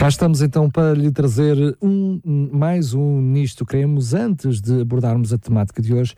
Cá estamos então para lhe trazer um, mais um Nisto Cremos. Antes de abordarmos a temática de hoje,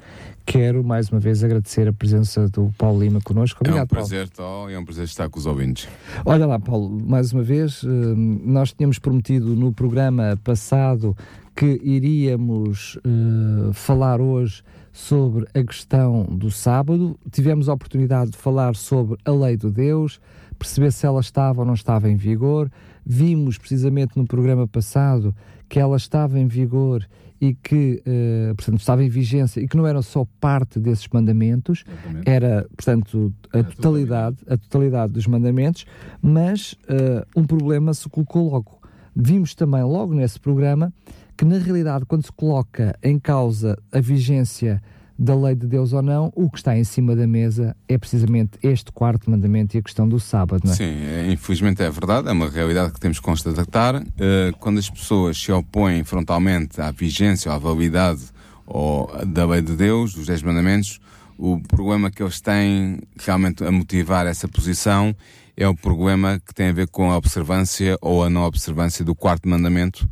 quero mais uma vez agradecer a presença do Paulo Lima connosco. Obrigado, é um prazer, Paulo. é um prazer estar com os ouvintes. Olha lá, Paulo, mais uma vez, eh, nós tínhamos prometido no programa passado que iríamos uh, falar hoje sobre a questão do sábado. Tivemos a oportunidade de falar sobre a lei de Deus, perceber se ela estava ou não estava em vigor. Vimos precisamente no programa passado que ela estava em vigor e que, uh, portanto, estava em vigência e que não era só parte desses mandamentos, Exatamente. era, portanto, a é totalidade, a totalidade dos mandamentos, mas uh, um problema se colocou logo. Vimos também logo nesse programa que, na realidade, quando se coloca em causa a vigência da lei de Deus ou não, o que está em cima da mesa é precisamente este quarto mandamento e a questão do sábado, não é? Sim, é, infelizmente é verdade, é uma realidade que temos que constatar. Uh, quando as pessoas se opõem frontalmente à vigência ou à validade ou da lei de Deus, dos dez mandamentos, o problema que eles têm realmente a motivar essa posição é o problema que tem a ver com a observância ou a não observância do quarto mandamento,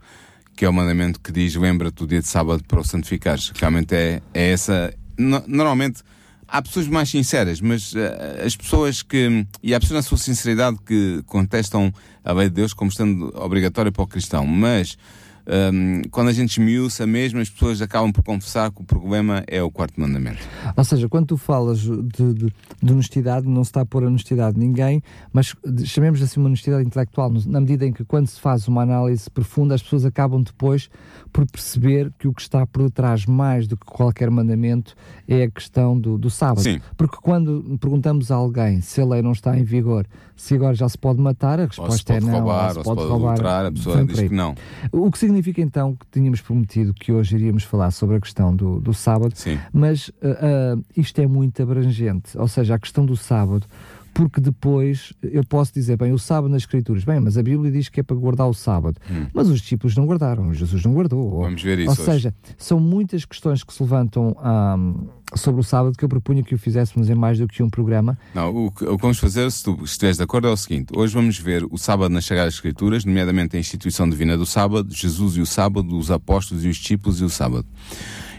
que é o mandamento que diz lembra-te do dia de sábado para o santificares. Realmente é, é essa, normalmente há pessoas mais sinceras, mas uh, as pessoas que. E há pessoas na sua sinceridade que contestam a lei de Deus como estando obrigatória para o cristão, mas um, quando a gente esmiuça mesmo, as pessoas acabam por confessar que o problema é o quarto mandamento. Ou seja, quando tu falas de, de, de honestidade, não se está a pôr a honestidade de ninguém, mas chamemos assim uma honestidade intelectual, na medida em que quando se faz uma análise profunda, as pessoas acabam depois por perceber que o que está por detrás mais do que qualquer mandamento é a questão do, do sábado. Sim. Porque quando perguntamos a alguém se a lei não está em vigor, se agora já se pode matar, a resposta é não. Roubar, ou se pode, roubar, adulterar, a pessoa diz que não. O que significa então que tínhamos prometido que hoje iríamos falar sobre a questão do, do sábado, Sim. mas uh, uh, isto é muito abrangente, ou seja, a questão do sábado porque depois eu posso dizer, bem, o sábado nas Escrituras, bem, mas a Bíblia diz que é para guardar o sábado, hum. mas os discípulos não guardaram, Jesus não guardou. Vamos ver isso. Ou hoje. seja, são muitas questões que se levantam um, sobre o sábado que eu propunha que o fizéssemos em mais do que um programa. Não, o que, o que vamos fazer, se tu estiveres de acordo, é o seguinte: hoje vamos ver o sábado nas Sagradas Escrituras, nomeadamente a instituição divina do sábado, Jesus e o sábado, os apóstolos e os discípulos e o sábado.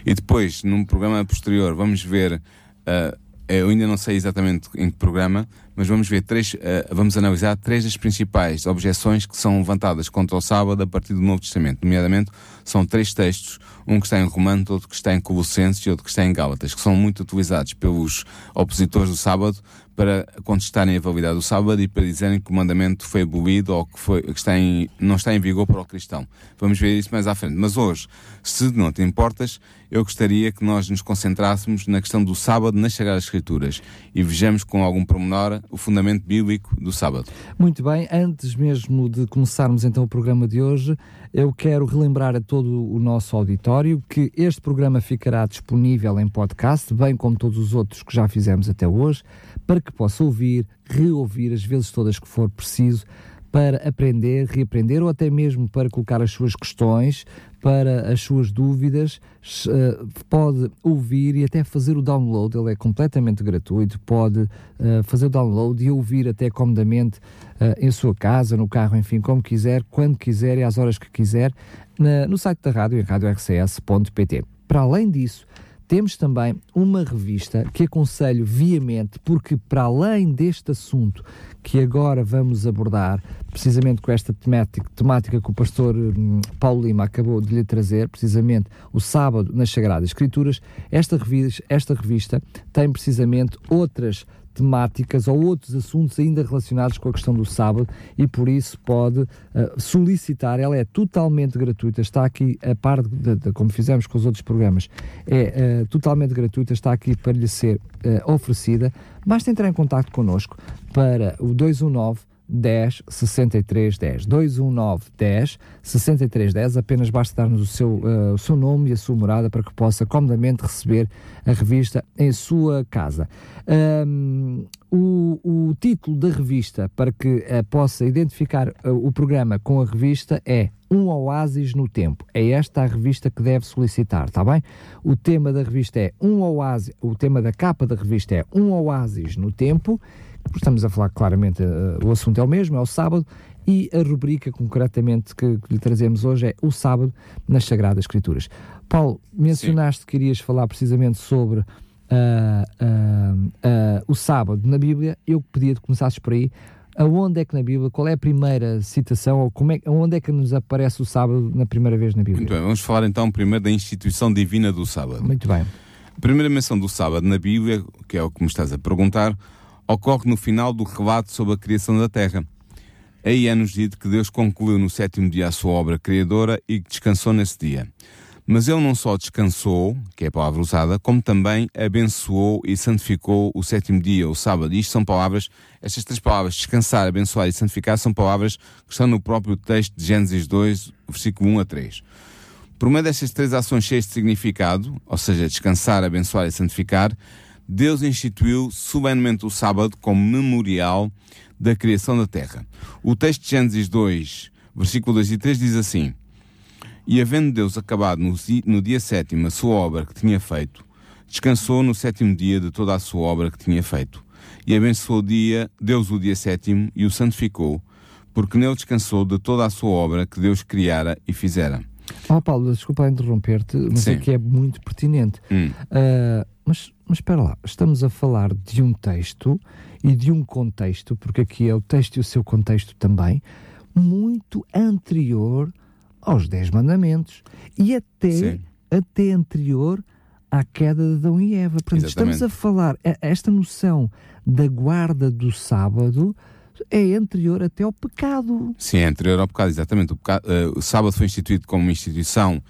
E depois, num programa posterior, vamos ver. Uh, eu ainda não sei exatamente em que programa, mas vamos ver três, uh, vamos analisar três das principais objeções que são levantadas contra o sábado a partir do Novo Testamento. Nomeadamente, são três textos, um que está em Romano, outro que está em Colossenses e outro que está em Gálatas, que são muito utilizados pelos opositores do sábado para contestarem a validade do sábado e para dizerem que o mandamento foi abolido ou que, foi, que está em, não está em vigor para o cristão. Vamos ver isso mais à frente. Mas hoje, se não te importas, eu gostaria que nós nos concentrássemos na questão do sábado nas Sagradas Escrituras e vejamos com algum pormenor o fundamento bíblico do sábado. Muito bem, antes mesmo de começarmos então o programa de hoje, eu quero relembrar a todo o nosso auditório que este programa ficará disponível em podcast, bem como todos os outros que já fizemos até hoje para que possa ouvir, reouvir as vezes todas que for preciso, para aprender, reaprender ou até mesmo para colocar as suas questões, para as suas dúvidas, uh, pode ouvir e até fazer o download, ele é completamente gratuito, pode uh, fazer o download e ouvir até comodamente uh, em sua casa, no carro, enfim, como quiser, quando quiser e às horas que quiser, no site da rádio, em radiorcs.pt. Para além disso, temos também uma revista que aconselho viamente, porque para além deste assunto que agora vamos abordar, precisamente com esta temática, temática que o pastor hum, Paulo Lima acabou de lhe trazer, precisamente o sábado nas Sagradas Escrituras, esta revista, esta revista tem precisamente outras temáticas ou outros assuntos ainda relacionados com a questão do sábado e por isso pode uh, solicitar, ela é totalmente gratuita, está aqui a par de, de, como fizemos com os outros programas, é uh, totalmente gratuita, está aqui para lhe ser uh, oferecida. Basta entrar em contato connosco para o 219 10 63 10. 219 10 63 10. Apenas basta dar-nos o, seu, uh, o seu nome e a sua morada para que possa comodamente receber a revista em sua casa. Um, o, o, título da revista, para que uh, possa identificar uh, o programa com a revista, é Um Oásis no Tempo. É esta a revista que deve solicitar, está bem? O tema da revista é Um Oásis, o tema da capa da revista é Um Oásis no Tempo Estamos a falar claramente, uh, o assunto é o mesmo, é o sábado, e a rubrica concretamente que, que lhe trazemos hoje é o sábado nas Sagradas Escrituras. Paulo, mencionaste Sim. que irias falar precisamente sobre uh, uh, o sábado na Bíblia. Eu pedia que começasses por aí. Aonde é que na Bíblia, qual é a primeira citação, ou como é, onde é que nos aparece o sábado na primeira vez na Bíblia? Muito bem, vamos falar então primeiro da instituição divina do sábado. Muito bem. A primeira menção do sábado na Bíblia, que é o que me estás a perguntar, ocorre no final do relato sobre a criação da Terra. Aí é-nos dito que Deus concluiu no sétimo dia a sua obra criadora e que descansou nesse dia. Mas ele não só descansou, que é a palavra usada, como também abençoou e santificou o sétimo dia, o sábado. Isto são palavras, estas três palavras, descansar, abençoar e santificar, são palavras que estão no próprio texto de Gênesis 2, versículo 1 a 3. Por meio destas três ações cheias de significado, ou seja, descansar, abençoar e santificar, Deus instituiu solenemente o sábado como memorial da criação da terra. O texto de Gênesis 2, versículo 2 e 3 diz assim: E havendo Deus acabado no, dia sétimo a sua obra que tinha feito, descansou no sétimo dia de toda a sua obra que tinha feito. E abençoou o dia, Deus o dia sétimo e o santificou, porque nele descansou de toda a sua obra que Deus criara e fizera. Oh, Paulo, desculpa interromper-te, mas Sim. aqui é muito pertinente. Hum. Uh, mas, mas espera lá, estamos a falar de um texto e de um contexto, porque aqui é o texto e o seu contexto também, muito anterior aos Dez Mandamentos e até, até anterior à queda de Adão e Eva. Portanto, Exatamente. estamos a falar, esta noção da guarda do sábado é anterior até ao pecado. Sim, é anterior ao pecado, exatamente. O, pecado, uh, o sábado foi instituído como uma instituição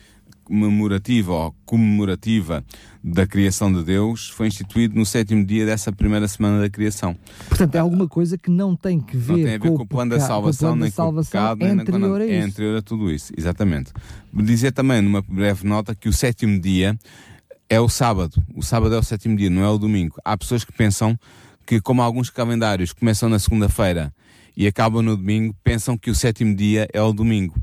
comemorativa ou comemorativa da criação de Deus foi instituído no sétimo dia dessa primeira semana da criação. Portanto, é alguma coisa que não tem que ver, não tem a ver com, com o plano da salvação, nem com o pecado, é anterior, nem, a é anterior a tudo isso. Exatamente. Dizer também, numa breve nota, que o sétimo dia é o sábado. O sábado é o sétimo dia, não é o domingo. Há pessoas que pensam que, como alguns calendários começam na segunda-feira e acabam no domingo, pensam que o sétimo dia é o domingo.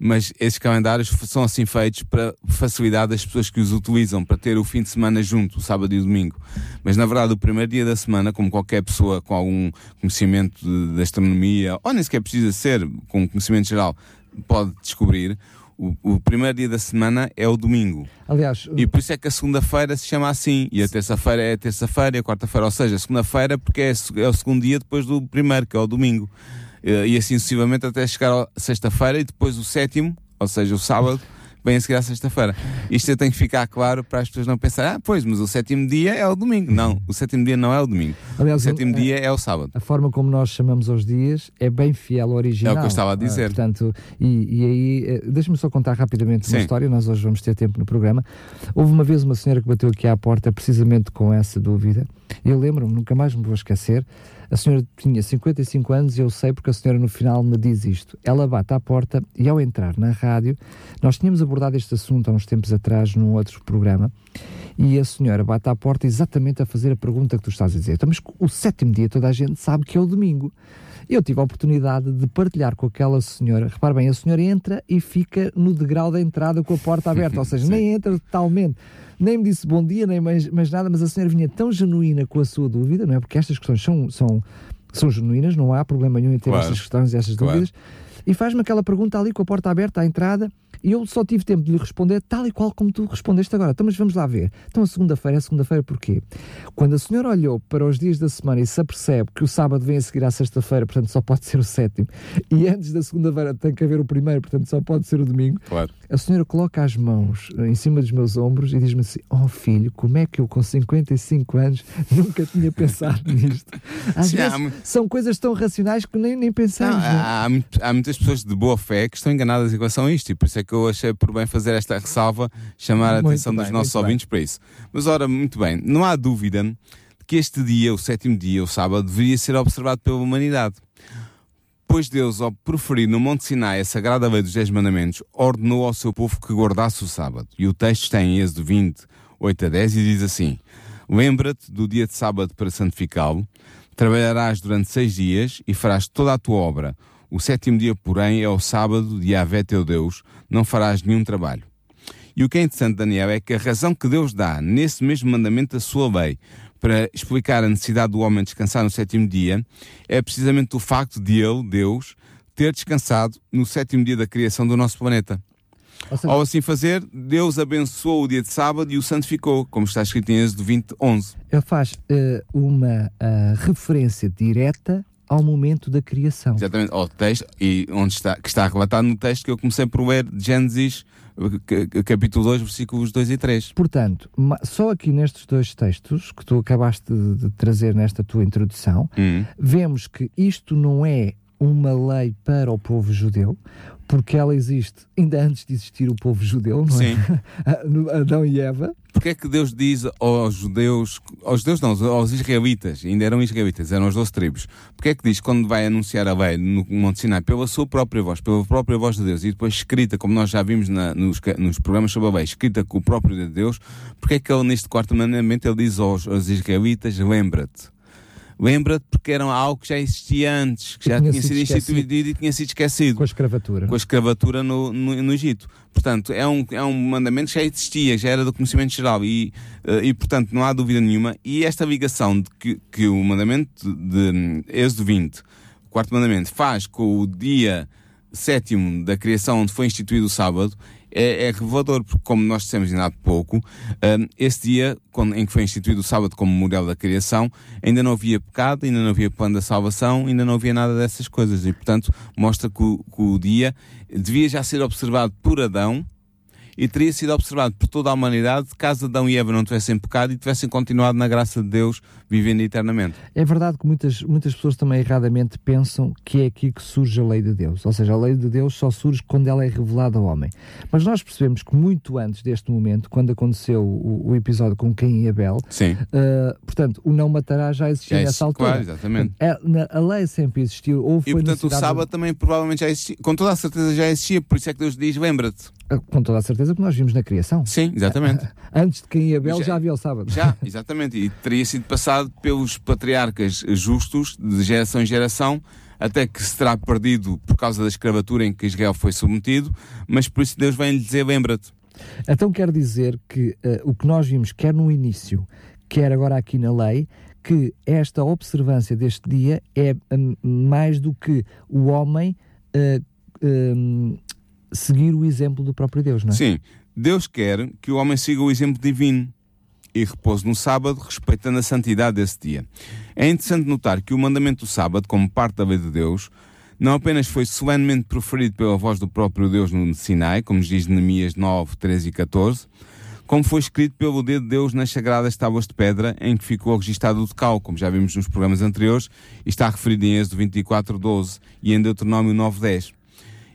Mas esses calendários são assim feitos para facilidade das pessoas que os utilizam, para ter o fim de semana junto, o sábado e o domingo. Mas na verdade, o primeiro dia da semana, como qualquer pessoa com algum conhecimento de astronomia, ou nem sequer precisa ser com conhecimento geral, pode descobrir, o, o, primeiro dia da semana é o domingo. Aliás, e por isso é que a segunda-feira se chama assim, e a terça-feira é a terça-feira e a quarta-feira, ou seja, a segunda-feira porque é, é, o segundo dia depois do primeiro, que é o domingo. E assim sucessivamente até chegar à sexta-feira e depois o sétimo, ou seja, o sábado bem a seguir à sexta-feira. Isto tem que ficar claro para as pessoas não pensarem, ah, pois, mas o sétimo dia é o domingo. Não, o sétimo dia não é o domingo. Aliás, o sétimo a, dia é o sábado. A forma como nós chamamos os dias é bem fiel ao original. É o que eu estava a ah, dizer. Uh, portanto, e, e aí, eh, deixa-me só contar rapidamente uma história, nós hoje vamos ter tempo no programa. Houve uma vez uma senhora que bateu aqui à porta precisamente com essa dúvida. Eu lembro-me, nunca mais me vou esquecer. A senhora tinha 55 anos e eu sei porque a senhora no final me diz isto. Ela bate à porta e ao entrar na rádio, nós tínhamos abordado este assunto há uns tempos atrás num outro programa e a senhora bate à porta exatamente a fazer a pergunta que tu estás a dizer. Então, mas o sétimo dia toda a gente sabe que é o domingo. Eu tive a oportunidade de partilhar com aquela senhora. Repare bem, a senhora entra e fica no degrau da entrada com a porta aberta, ou seja, nem entra totalmente nem me disse bom dia, nem mais, mais nada, mas a senhora vinha tão genuína com a sua dúvida, não é? Porque estas questões são, são, são genuínas, não há problema nenhum em ter claro. estas questões e estas claro. dúvidas. E faz-me aquela pergunta ali com a porta aberta à entrada e eu só tive tempo de lhe responder tal e qual como tu respondeste agora. Então, mas vamos lá ver. Então, a segunda-feira é segunda-feira porquê? Quando a senhora olhou para os dias da semana e se apercebe que o sábado vem a seguir à sexta-feira, portanto só pode ser o sétimo, e antes da segunda-feira tem que haver o primeiro, portanto só pode ser o domingo, claro. a senhora coloca as mãos em cima dos meus ombros e diz-me assim: Oh filho, como é que eu com 55 anos nunca tinha pensado nisto? Às Sim, vezes há... são coisas tão racionais que nem, nem pensamos. Não, há, há, muitas pessoas de boa fé que estão enganadas em relação a isto, e por isso é que eu achei por bem fazer esta ressalva, chamar a atenção bem, dos nossos ouvintes bem. para isso. Mas ora, muito bem, não há dúvida que este dia, o sétimo dia, o sábado, deveria ser observado pela humanidade. Pois Deus, ao proferir no Monte Sinai a sagrada lei dos Dez Mandamentos, ordenou ao seu povo que guardasse o sábado. E o texto está em Êxodo 20, 8 a 10 e diz assim: Lembra-te do dia de sábado para santificá-lo, trabalharás durante seis dias e farás toda a tua obra. O sétimo dia, porém, é o sábado de Yahvé teu Deus, não farás nenhum trabalho. E o que é interessante, Daniel, é que a razão que Deus dá nesse mesmo mandamento da sua lei para explicar a necessidade do homem descansar no sétimo dia é precisamente o facto de ele, Deus, ter descansado no sétimo dia da criação do nosso planeta. Seja, Ao assim fazer, Deus abençoou o dia de sábado e o santificou, como está escrito em Êxodo 20, 11. Ele faz uh, uma uh, referência direta ao momento da criação. Exatamente, ao texto, e onde está, que está relatado no texto que eu comecei por ler, Gênesis capítulo 2, versículos 2 e 3. Portanto, só aqui nestes dois textos que tu acabaste de, trazer nesta tua introdução, hum. vemos que isto não é uma lei para o povo judeu, porque ela existe ainda antes de existir o povo judeu, não é? Sim. Adão e Eva. Porque é que Deus diz aos judeus, aos judeus não, aos israelitas, ainda eram israelitas, eram as 12 tribos, porque é que diz quando vai anunciar a lei no Monte Sinai, pela sua própria voz, pela própria voz de Deus, e depois escrita, como nós já vimos na, nos, nos, programas sobre a lei, escrita com o próprio de Deus, porque é que ele neste quarto mandamento ele diz aos, aos israelitas, lembra-te lembra-te porque era algo que já existia antes, que, já tinha, tinha sido instituído e tinha sido esquecido. Com a escravatura. Com a escravatura no, no, no, Egito. Portanto, é um, é um mandamento que já existia, já era do conhecimento geral e, uh, e portanto, não há dúvida nenhuma. E esta ligação de que, que o mandamento de, de Êxodo 20, o quarto mandamento, faz com o dia sétimo da criação onde foi instituído o sábado é, é revelador, porque como nós dissemos ainda há pouco, um, esse dia quando, em que foi instituído o sábado como modelo da criação, ainda não havia pecado, ainda não havia plano da salvação, ainda não havia nada dessas coisas. E, portanto, mostra que o, que o dia devia já ser observado por Adão, e teria sido observado por toda a humanidade caso Adão e Eva não tivessem pecado e tivessem continuado na graça de Deus vivendo eternamente. É verdade que muitas, muitas pessoas também erradamente pensam que é aqui que surge a lei de Deus, ou seja, a lei de Deus só surge quando ela é revelada ao homem. Mas nós percebemos que muito antes deste momento, quando aconteceu o, o episódio com Caim e Abel, uh, portanto, o não matará já existia já nessa altura. Claro, exatamente. É, na, a lei sempre existiu. Ou foi e portanto o sábado de... também provavelmente já existia, com toda a certeza já existia, por isso é que Deus diz, lembra-te. Ah, com toda a certeza que nós vimos na criação. Sim, exatamente. Antes de Caim e Abel já, já havia o sábado. Já, exatamente. E teria sido passado pelos patriarcas justos, de geração em geração, até que se terá perdido por causa da escravatura em que Israel foi submetido, mas por isso Deus vem lhe dizer: lembra-te. Então quer dizer que uh, o que nós vimos, quer no início, quer agora aqui na lei, que esta observância deste dia é um, mais do que o homem uh, um, seguir o exemplo do próprio Deus, não é? Sim. Deus quer que o homem siga o exemplo divino e repouso no sábado, respeitando a santidade desse dia. É interessante notar que o mandamento do sábado, como parte da lei de Deus, não apenas foi solenemente proferido pela voz do próprio Deus no Sinai, como diz Neemias 9, 13 e 14, como foi escrito pelo dedo de Deus nas sagradas tábuas de pedra em que ficou registado o decal, como já vimos nos programas anteriores, e está referido em Êxodo 24, 12 e em Deuteronômio 9, 10.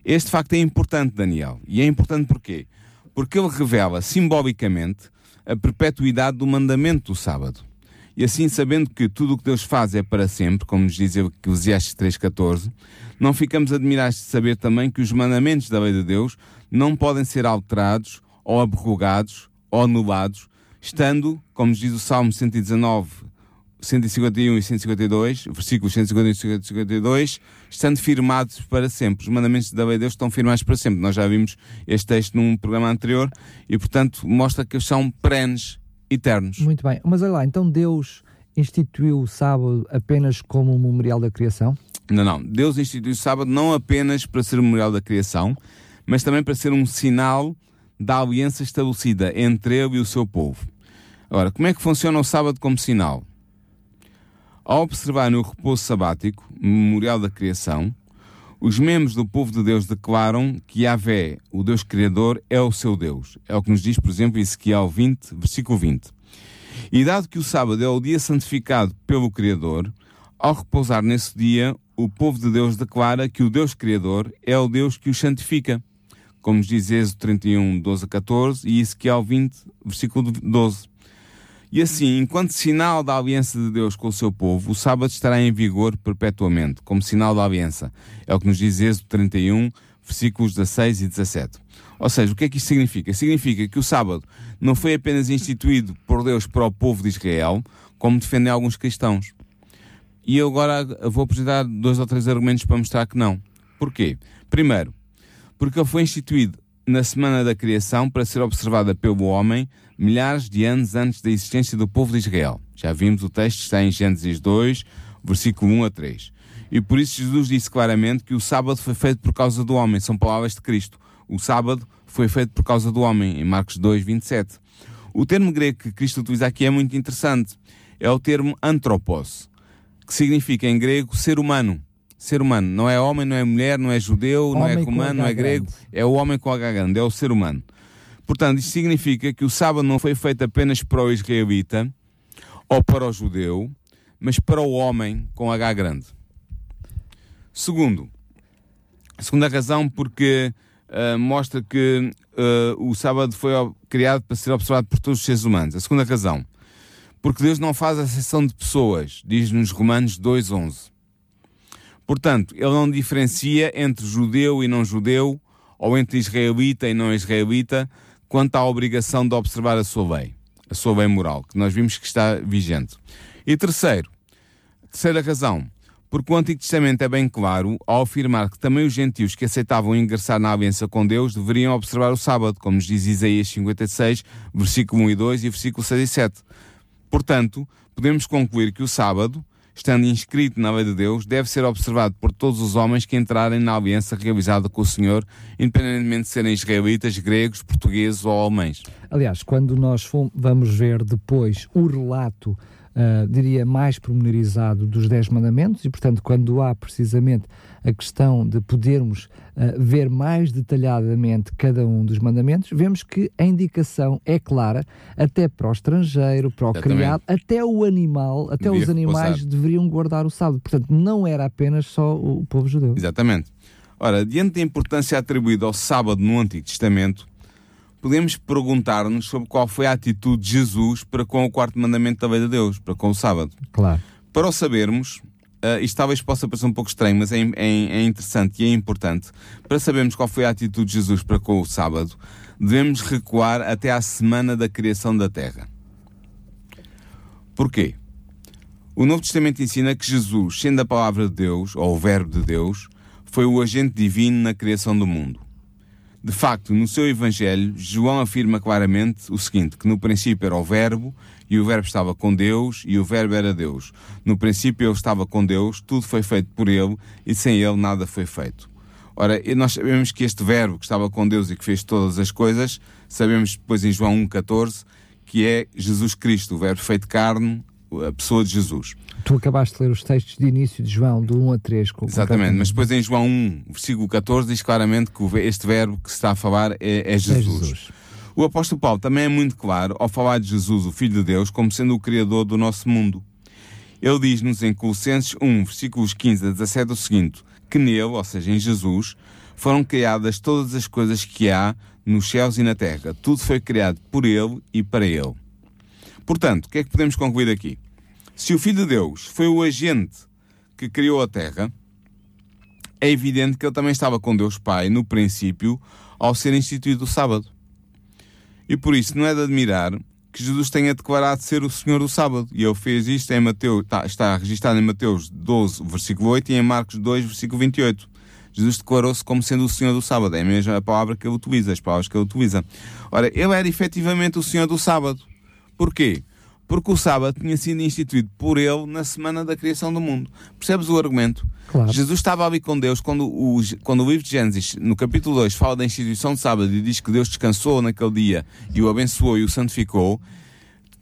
Este facto é importante, Daniel. E é importante porquê? Porque ele revela simbolicamente a perpetuidade do mandamento do sábado. E assim, sabendo que tudo o que Deus faz é para sempre, como nos diz Eclesiastes 3,14, não ficamos admirados de saber também que os mandamentos da lei de Deus não podem ser alterados, ou abrogados, ou anulados, estando, como nos diz o Salmo 119, 151 e 152, versículos 151 e 152, estando firmados para sempre. Os mandamentos da lei de Deus estão firmados para sempre. Nós já vimos este texto num programa anterior e, portanto, mostra que eles são perenes, eternos. Muito bem. Mas olha lá, então Deus instituiu o sábado apenas como um memorial da criação? Não, não. Deus instituiu o sábado não apenas para ser o memorial da criação, mas também para ser um sinal da aliança estabelecida entre ele e o seu povo. Agora, como é que funciona o sábado como sinal? Ao observar no repouso sabático, memorial da criação, os membros do povo de Deus declaram que Yahvé, o Deus Criador, é o seu Deus. É o que nos diz, por exemplo, Ezequiel 20, versículo 20. E dado que o sábado é o dia santificado pelo Criador, ao repousar nesse dia, o povo de Deus declara que o Deus Criador é o Deus que o santifica. Como nos diz Êxodo 31, 12 a 14 e Ezequiel 20, versículo 12. E assim, enquanto sinal da aliança de Deus com o seu povo, o sábado estará em vigor perpetuamente, como sinal da aliança. É o que nos diz Êxodo 31, versículos 16 e 17. Ou seja, o que é que isto significa? Significa que o sábado não foi apenas instituído por Deus para o povo de Israel, como defendem alguns cristãos. E eu agora vou apresentar dois ou três argumentos para mostrar que não. Porquê? Primeiro, porque ele foi instituído na semana da criação para ser observada pelo homem milhares de anos antes da existência do povo de Israel. Já vimos o texto, está em Gênesis 2, versículo 1 a 3. E por isso Jesus disse claramente que o sábado foi feito por causa do homem. São palavras de Cristo. O sábado foi feito por causa do homem, em Marcos 2, 27. O termo grego que Cristo utiliza aqui é muito interessante. É o termo antropos, que significa em grego ser humano. Ser humano. Não é homem, não é mulher, não é judeu, Homem não é romano, não é grego. grande. É o homem com H grande, é o ser humano. Portanto, isto significa que o sábado não foi feito apenas para o israelita ou para o judeu, mas para o homem com H grande. Segundo, a segunda razão porque ah, mostra que ah, o sábado foi criado para ser observado por todos os seres humanos. A segunda razão, porque Deus não faz acessão de pessoas, diz-nos Romanos 2.11. Portanto, ele não diferencia entre judeu e não judeu, ou entre israelita e não israelita, quanto à obrigação de observar a sua lei, a sua lei moral, que nós vimos que está vigente. E terceiro, terceira razão, porque o Antigo Testamento é bem claro ao afirmar que também os gentios que aceitavam ingressar na aliança com Deus deveriam observar o sábado, como nos diz Isaías 56, versículo 1 e 2 e versículo 6 e 7. Portanto, podemos concluir que o sábado, estando inscrito na lei de Deus, deve ser observado por todos os homens que entrarem na aliança realizada com o Senhor, independentemente de serem israelitas, gregos, portugueses ou alemães. Aliás, quando nós vamos ver depois o relato, ah, diria, mais pormenorizado dos Dez Mandamentos, e portanto, quando há precisamente a questão de podermos ah, ver mais detalhadamente cada um dos mandamentos, vemos que a indicação é clara, até para o estrangeiro, para o Exatamente. criado, até o animal, até Devia os animais repousar. deveriam guardar o sábado. Portanto, não era apenas só o povo judeu. Exatamente. Ora, diante da importância atribuída ao sábado no Antigo Testamento, podemos perguntar-nos sobre qual foi a atitude de Jesus para com o quarto mandamento da lei de Deus, para com o sábado. Claro. Para o sabermos, uh, isto talvez possa parecer um pouco estranho, mas é, é- é interessante e é importante. Para sabermos qual foi a atitude de Jesus para com o sábado, devemos recuar até à semana da criação da terra. Porquê? O Novo Testamento ensina que Jesus, sendo a palavra de Deus, ou o Verbo de Deus, foi o agente divino na criação do mundo. De facto, no seu Evangelho, João afirma claramente o seguinte: que no princípio era o Verbo, e o Verbo estava com Deus, e o Verbo era Deus. No princípio ele estava com Deus, tudo foi feito por ele, e sem ele nada foi feito. Ora, nós sabemos que este Verbo que estava com Deus e que fez todas as coisas, sabemos depois em João 1,14, que é Jesus Cristo, o Verbo feito carne, a pessoa de Jesus. Tu acabaste de ler os textos de início de João, do 1 a 3. Com, Exatamente, mas depois em João 1, versículo 14, diz claramente que este verbo que se está a falar é, é É Jesus. Jesus. O apóstolo Paulo também é muito claro ao falar de Jesus, o Filho de Deus, como sendo o Criador do nosso mundo. Ele diz-nos em Colossenses 1, versículos 15 a 17 o seguinte, que nele, ou seja, em Jesus, foram criadas todas as coisas que há nos céus e na terra. Tudo foi criado por ele e para ele. Portanto, o que é que podemos concluir aqui? Se o Filho de Deus foi o agente que criou a terra, é evidente que ele também estava com Deus Pai no princípio ao ser instituído o sábado. E por isso não é de admirar que Jesus tenha declarado ser o Senhor do sábado. E ele fez isto em Mateus, está, está registado em Mateus 12, versículo 8 e em Marcos 2, versículo 28. Jesus declarou-se como sendo o Senhor do sábado. É a mesma palavra que ele utiliza, as palavras que ele utiliza. Ora, ele era efetivamente o Senhor do sábado. Porquê? Porque o sábado tinha sido instituído por ele na semana da criação do mundo. Percebes o argumento? Claro. Jesus estava ali com Deus quando o, quando o livro de Gênesis, no capítulo 2, fala da instituição de sábado e diz que Deus descansou naquele dia e o abençoou e o santificou.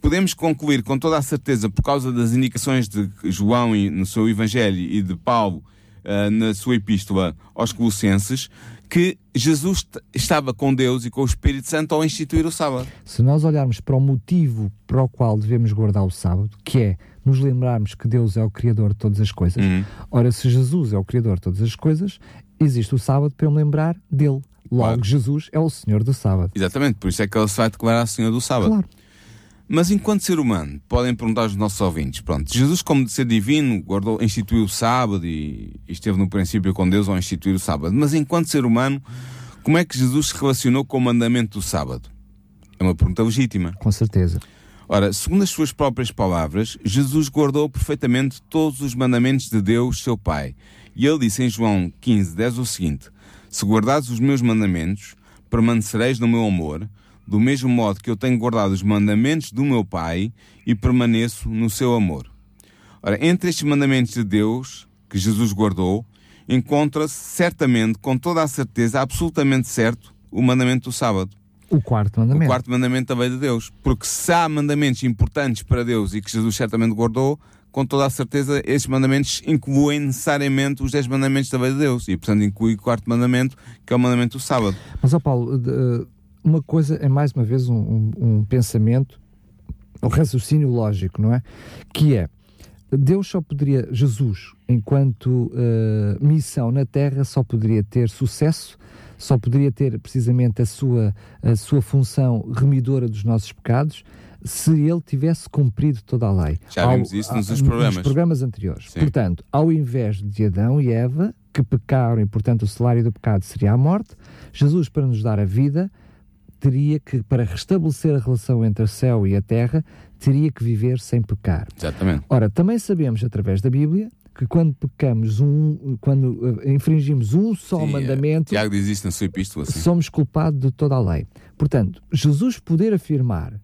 Podemos concluir com toda a certeza, por causa das indicações de João no seu Evangelho e de Paulo ah, na sua epístola aos Colossenses, que Jesus estava com Deus e com o Espírito Santo ao instituir o sábado. Se nós olharmos para o motivo para o qual devemos guardar o sábado, que é nos lembrarmos que Deus é o Criador de todas as coisas, Uhum. ora, se Jesus é o Criador de todas as coisas, existe o sábado para eu me lembrar dele. Logo, Claro. Jesus é o Senhor do sábado. Exatamente, por isso é que ele se vai declarar Senhor do sábado. Claro. Mas enquanto ser humano, podem perguntar aos nossos ouvintes, pronto, Jesus como de ser divino, guardou, instituiu o sábado e, e esteve no princípio com Deus ao instituir o sábado, mas enquanto ser humano, como é que Jesus se relacionou com o mandamento do sábado? É uma pergunta legítima. Com certeza. Ora, segundo as suas próprias palavras, Jesus guardou perfeitamente todos os mandamentos de Deus, seu Pai. E ele disse em João 15, 10 o seguinte: Se guardares os meus mandamentos, permanecereis no meu amor, do mesmo modo que eu tenho guardado os mandamentos do meu Pai e permaneço no seu amor. Ora, entre estes mandamentos de Deus, que Jesus guardou, encontra-se certamente, com toda a certeza, absolutamente certo, o mandamento do sábado. O quarto mandamento. O quarto mandamento da lei de Deus. Porque se há mandamentos importantes para Deus e que Jesus certamente guardou, com toda a certeza, esses mandamentos incluem necessariamente os dez mandamentos da lei de Deus. E, portanto, inclui o quarto mandamento, que é o mandamento do sábado. Mas, ó Paulo, uma coisa é mais uma vez um, um, um pensamento, um raciocínio lógico, não é? Que é, Deus só poderia, Jesus, enquanto uh, missão na Terra, só poderia ter sucesso, só poderia ter precisamente a sua, a sua função remidora dos nossos pecados, se ele tivesse cumprido toda a lei. Já vimos isso nos, nos programas. Nos programas anteriores. Sim. Portanto, ao invés de Adão e Eva, que pecaram e, portanto, o salário do pecado seria a morte, Jesus, para nos dar a vida, teria que, para restabelecer a relação entre o céu e a terra, teria que viver sem pecar. Exatamente. Ora, também sabemos através da Bíblia que quando pecamos um, quando uh, infringimos um só Sim, mandamento, Tiago diz isso na sua epístola, assim. somos culpados de toda a lei. Portanto, Jesus poder afirmar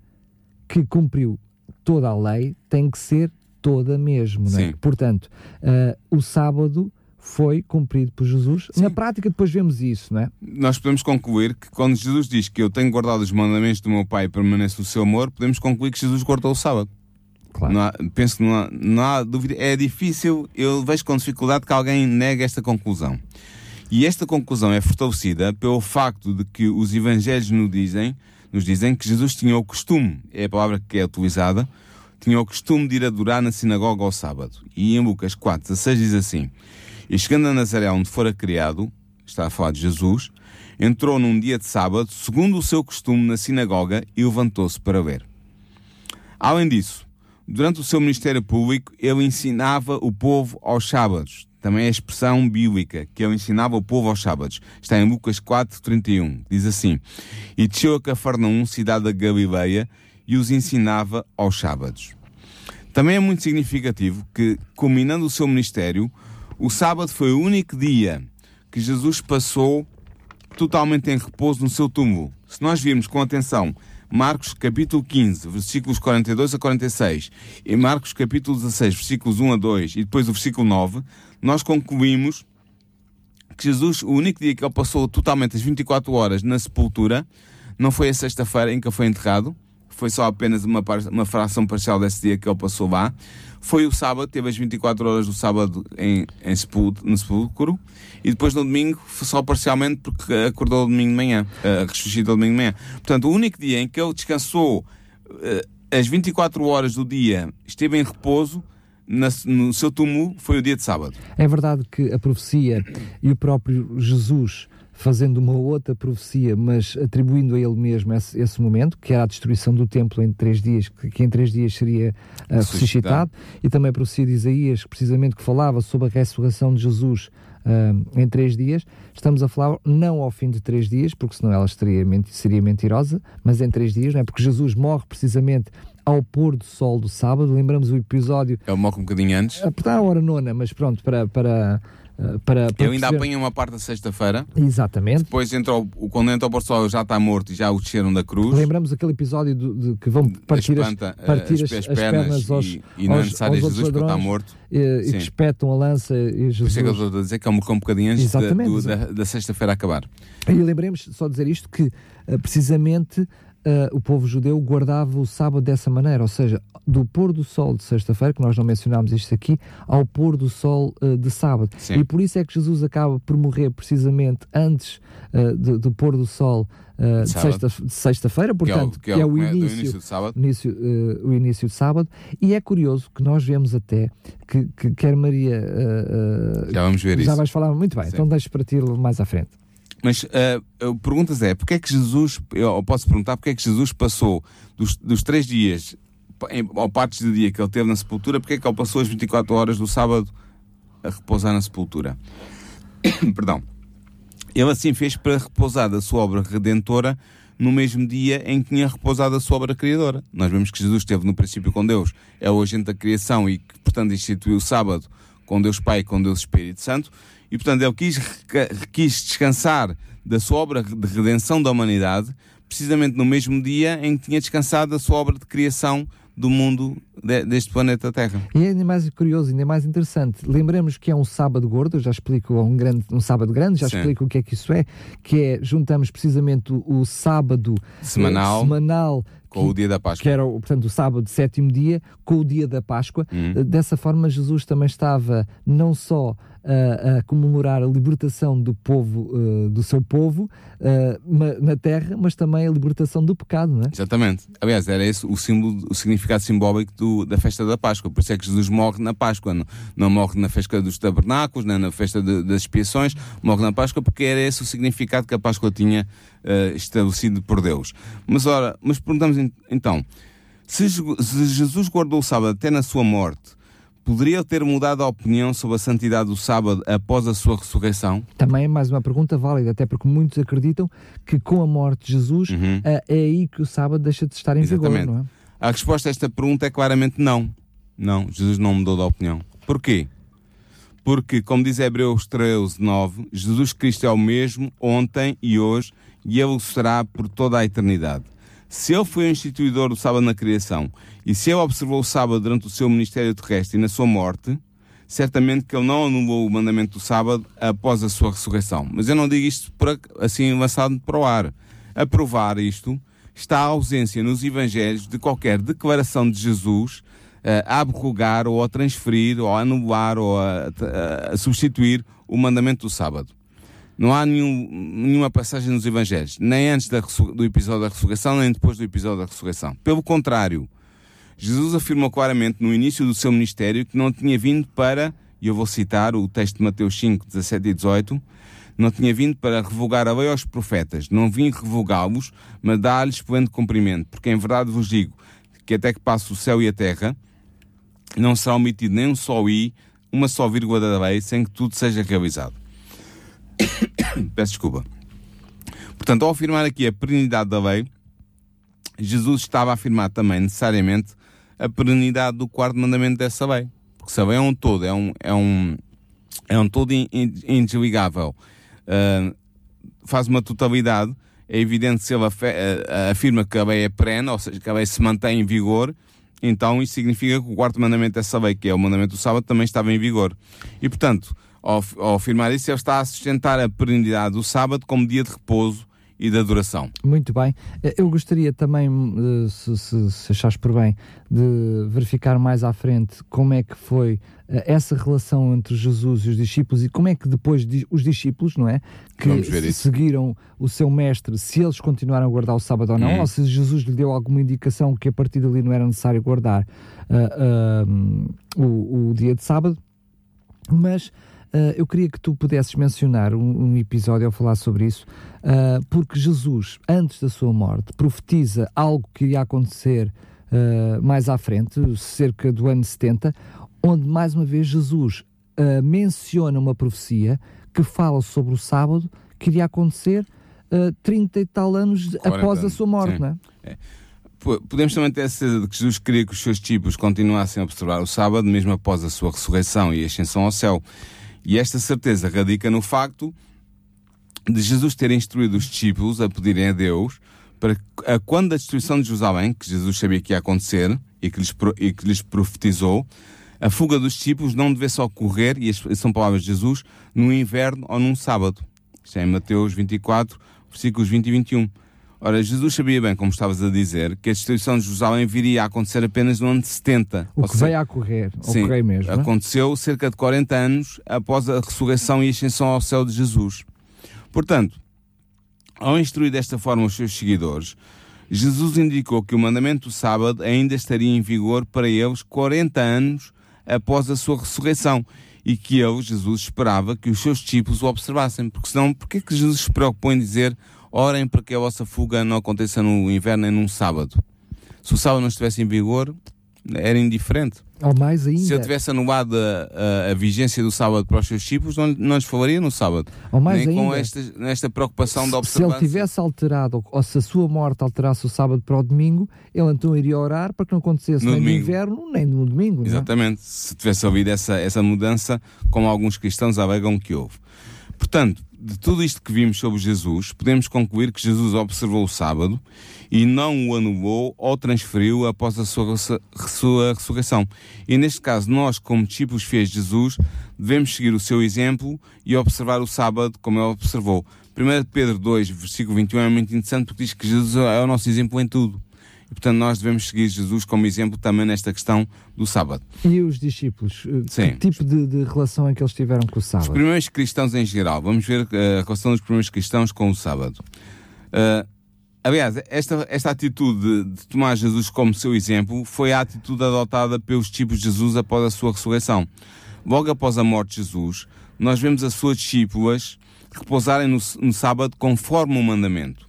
que cumpriu toda a lei tem que ser toda mesmo, não é? Portanto, uh, o sábado foi cumprido por Jesus. Sim. Na prática, depois vemos isso, não é? Nós podemos concluir que quando Jesus diz que eu tenho guardado os mandamentos do meu Pai e permaneço no seu amor, podemos concluir que Jesus guardou o sábado. Claro. Há, penso que não há, não há dúvida. É difícil, eu vejo com dificuldade que alguém negue esta conclusão. E esta conclusão é fortalecida pelo facto de que os evangelhos nos dizem, nos dizem que Jesus tinha o costume, é a palavra que é utilizada, tinha o costume de ir adorar na sinagoga ao sábado. E em Lucas 4, 16 diz assim: e chegando a Nazaré, onde fora criado, está a falar de Jesus, entrou num dia de sábado, segundo o seu costume, na sinagoga e levantou-se para ver. Além disso, durante o seu ministério público, ele ensinava o povo aos sábados. Também é a expressão bíblica, que ele ensinava o povo aos sábados. Está em Lucas 4, 31. Diz assim: E desceu a Cafarnaum, cidade da Galileia, e os ensinava aos sábados. Também é muito significativo que, culminando o seu ministério, o sábado foi o único dia que Jesus passou totalmente em repouso no seu túmulo. Se nós virmos com atenção Marcos capítulo 15, versículos 42 a 46, e Marcos capítulo 16, versículos 1 a 2, e depois o versículo 9, nós concluímos que Jesus, o único dia que ele passou totalmente as 24 horas na sepultura, não foi a sexta-feira em que ele foi enterrado, foi só apenas uma, uma fração parcial desse dia que ele passou lá, foi o sábado, teve as 24 horas do sábado em, em sepulcro, no sepulcro, e depois no domingo, só parcialmente, porque acordou domingo de manhã, uh, ressuscitou domingo de manhã. Portanto, o único dia em que ele descansou uh, as 24 horas do dia, esteve em repouso, na, no seu túmulo, foi o dia de sábado. É verdade que a profecia e o próprio Jesus fazendo uma outra profecia, mas atribuindo a ele mesmo esse, esse momento, que era a destruição do templo em três dias, que, que em três dias seria uh, ressuscitado, e também a profecia de Isaías, precisamente que falava sobre a ressurreição de Jesus uh, em três dias. Estamos a falar não ao fim de três dias, porque senão ela estaria, seria mentirosa, mas em três dias, não é? Porque Jesus morre precisamente ao pôr do sol do sábado. Lembramos o episódio. É morre um bocadinho antes. A, a hora nona, mas pronto, para, para eh, para, para eu ainda perceber... apanho uma parte da sexta-feira. Exatamente. Depois, entra o, quando entra o Barcelona já está morto e já o desceram da cruz. Lembramos aquele episódio de, de que vão partir, Espanta, as, partir as, as, as, pernas, aos, e, e não é necessário Jesus ladrões, está morto. E, e que espetam a lança e Jesus... Por isso é que a dizer que é um, bocadinho antes da, da, da sexta-feira acabar. E lembremos, só dizer isto, que uh, precisamente uh, o povo judeu guardava o sábado dessa maneira, ou seja, do pôr do sol de sexta-feira, que nós não mencionámos isto aqui, ao pôr do sol uh, de sábado. Sim. E por isso é que Jesus acaba por morrer precisamente antes uh, do, do pôr do sol Uh, de sexta-feira, sexta portanto, que é o, que é o, que é o início, início, de sábado. Início, uh, o início de sábado. E é curioso que nós vemos até que, que quer Maria. Uh, já vamos ver já isso. vais falar muito bem, Sim. então deixo para ti mais à frente. Mas uh, perguntas é, porque é que Jesus, eu posso perguntar, porque é que Jesus passou dos, dos três dias, ou partes do dia que ele teve na sepultura, porque é que ele passou as 24 horas do sábado a repousar na sepultura? Perdão. Ele assim fez para repousar da sua obra redentora no mesmo dia em que tinha repousado a sua obra criadora. Nós vemos que Jesus esteve no princípio com Deus, é o agente da criação e que, portanto, instituiu o sábado com Deus Pai e com Deus Espírito Santo. E, portanto, ele quis, quis descansar da sua obra de redenção da humanidade, precisamente no mesmo dia em que tinha descansado da sua obra de criação do mundo de, deste planeta Terra. E é ainda mais curioso, ainda mais interessante. Lembramos que é um sábado gordo, eu já explico um, grande, um sábado grande, já Sim. explico o que é que isso é, que é, juntamos precisamente o, o sábado semanal, eh, semanal com que, o dia da Páscoa. Que era, portanto, o sábado, sétimo dia, com o dia da Páscoa. Uhum. Dessa forma, Jesus também estava não só a, a comemorar a libertação do povo, uh, do seu povo uh, na terra, mas também a libertação do pecado, não é? Exatamente. Aliás, era esse o símbolo, o significado simbólico do, da festa da Páscoa. Por isso é que Jesus morre na Páscoa, não, não morre na festa dos tabernáculos, nem na festa de, das expiações, morre na Páscoa porque era esse o significado que a Páscoa tinha uh, estabelecido por Deus. Mas ora, mas perguntamos então, se, se Jesus guardou o sábado até na sua morte, Poderia ter mudado a opinião sobre a santidade do sábado após a sua ressurreição? Também é mais uma pergunta válida, até porque muitos acreditam que com a morte de Jesus uhum. é, é aí que o sábado deixa de estar em Exatamente. vigor, não é? A resposta a esta pergunta é claramente não. Não, Jesus não mudou de opinião. Porquê? Porque, como diz Hebreus 13, 9, Jesus Cristo é o mesmo ontem e hoje e ele será por toda a eternidade. Se ele foi o instituidor do sábado na criação e se ele observou o sábado durante o seu ministério terrestre e na sua morte, certamente que ele não anulou o mandamento do sábado após a sua ressurreição. Mas eu não digo isto assim lançado para o ar. A provar isto está a ausência nos evangelhos de qualquer declaração de Jesus uh, a abrogar ou a transferir ou a anular ou a, a, a substituir o mandamento do sábado. Não há nenhum, nenhuma passagem nos Evangelhos, nem antes da, do episódio da ressurreição, nem depois do episódio da ressurreição. Pelo contrário, Jesus afirmou claramente no início do seu ministério que não tinha vindo para, e eu vou citar o texto de Mateus 5, 17 e 18, não tinha vindo para revogar a lei aos profetas, não vim revogá-los, mas dar-lhes pleno cumprimento, porque em verdade vos digo que até que passe o céu e a terra, não será omitido nem um só i, uma só vírgula da lei, sem que tudo seja realizado. Peço desculpa. Portanto, ao afirmar aqui a perenidade da lei, Jesus estava a afirmar também necessariamente a perenidade do quarto mandamento dessa lei. Porque se a lei é um todo, é um, é um, é um todo indesligável, uh, faz uma totalidade, é evidente se ele uh, afirma que a lei é perene, ou seja, que a lei se mantém em vigor, então isso significa que o quarto mandamento dessa lei, que é o mandamento do sábado, também estava em vigor. E portanto, ao, ao afirmar isso, ele está a sustentar a perenidade do sábado como dia de repouso e de adoração. Muito bem. Eh, eu gostaria também, eh, se, se, se achares por bem, de verificar mais à frente como é que foi eh, essa relação entre Jesus e os discípulos e como é que depois os discípulos, não é? Que seguiram o seu mestre, se eles continuaram a guardar o sábado ou não, hum. ou se Jesus lhe deu alguma indicação que a partir dali não era necessário guardar uh, uh, o, o dia de sábado. Mas Uh, eu queria que tu pudesses mencionar um, um episódio ao falar sobre isso, uh, porque Jesus, antes da sua morte, profetiza algo que ia acontecer uh, mais à frente, cerca do ano 70, onde mais uma vez Jesus menciona uma profecia que fala sobre o sábado que iria acontecer uh, 30 e tal anos após a sua morte, sim. não é? é? Podemos também ter a certeza de que Jesus queria que os seus discípulos continuassem a observar o sábado, mesmo após a sua ressurreição e ascensão ao céu. E esta certeza radica no facto de Jesus ter instruído os discípulos a pedirem a Deus para que, quando a destruição de Jerusalém, que Jesus sabia que ia acontecer e que lhes, e que lhes profetizou, a fuga dos discípulos não devesse ocorrer, e são palavras de Jesus, no inverno ou num sábado. Isto é em Mateus 24, versículos 20 e 21. Ora, Jesus sabia bem, como estavas a dizer, que a destruição de Jerusalém viria a acontecer apenas no ano 70. O que seja, veio a ocorrer, sim, ocorreu mesmo. Aconteceu cerca de 40 anos após a ressurreição e ascensão ao céu de Jesus. Portanto, ao instruir desta forma os seus seguidores, Jesus indicou que o mandamento do sábado ainda estaria em vigor para eles 40 anos após a sua ressurreição e que ele, Jesus, esperava que os seus discípulos o observassem. Porque senão, porquê que Jesus se preocupou em dizer orem para que a vossa fuga não aconteça no inverno nem num sábado? Se o sábado não estivesse em vigor, era indiferente. Ou mais ainda. Se eu tivesse anulado a, a, a, vigência do sábado para os seus discípulos, não, não lhes falaria no sábado. Ou mais Nem ainda, com esta, preocupação se, da observância. Se ele tivesse alterado, ou se a sua morte alterasse o sábado para o domingo, ele então iria orar para que não acontecesse No nem domingo. no inverno, nem no domingo. é? Exatamente. Se tivesse ouvido essa, essa mudança, como alguns cristãos alegam que houve. Portanto, de tudo isto que vimos sobre Jesus, podemos concluir que Jesus observou o sábado e não o anulou ou transferiu após a sua, sua ressurreição. E neste caso, nós, como discípulos fiéis de Jesus, devemos seguir o seu exemplo e observar o sábado como ele observou. 1 Pedro 2, versículo 21 é muito interessante porque diz que Jesus é o nosso exemplo em tudo. E, portanto, nós devemos seguir Jesus como exemplo também nesta questão do sábado. E os discípulos, eh, Sim. que tipo de, de relação é que eles tiveram com o Os sábado? primeiros cristãos em geral, vamos ver eh, a relação dos primeiros cristãos com o sábado. Eh, aliás, esta, esta atitude de, de tomar Jesus como seu exemplo foi a atitude adotada pelos discípulos de Jesus após a sua ressurreição. Logo após a morte de Jesus, nós vemos as suas discípulas repousarem no, no sábado conforme o mandamento.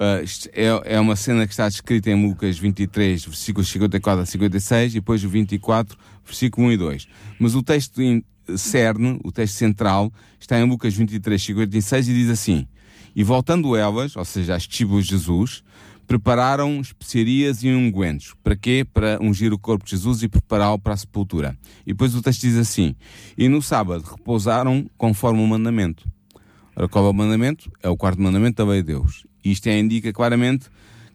Uh, é, é uma cena que está descrita em Lucas 23, versículos 54 a 56, e depois o 24, versículo 1 e 2. Mas o texto in- cerne, o texto central, está em Lucas 23, 56 e diz assim: E voltando elas, ou seja, as discípulos de Jesus, prepararam especiarias e ungüentos. Para quê? Para ungir o corpo de Jesus e prepará-lo para a sepultura. E depois o texto diz assim: E no sábado repousaram conforme o mandamento. Ora, qual é o mandamento? É o quarto mandamento da lei de Deus. Isto é, indica claramente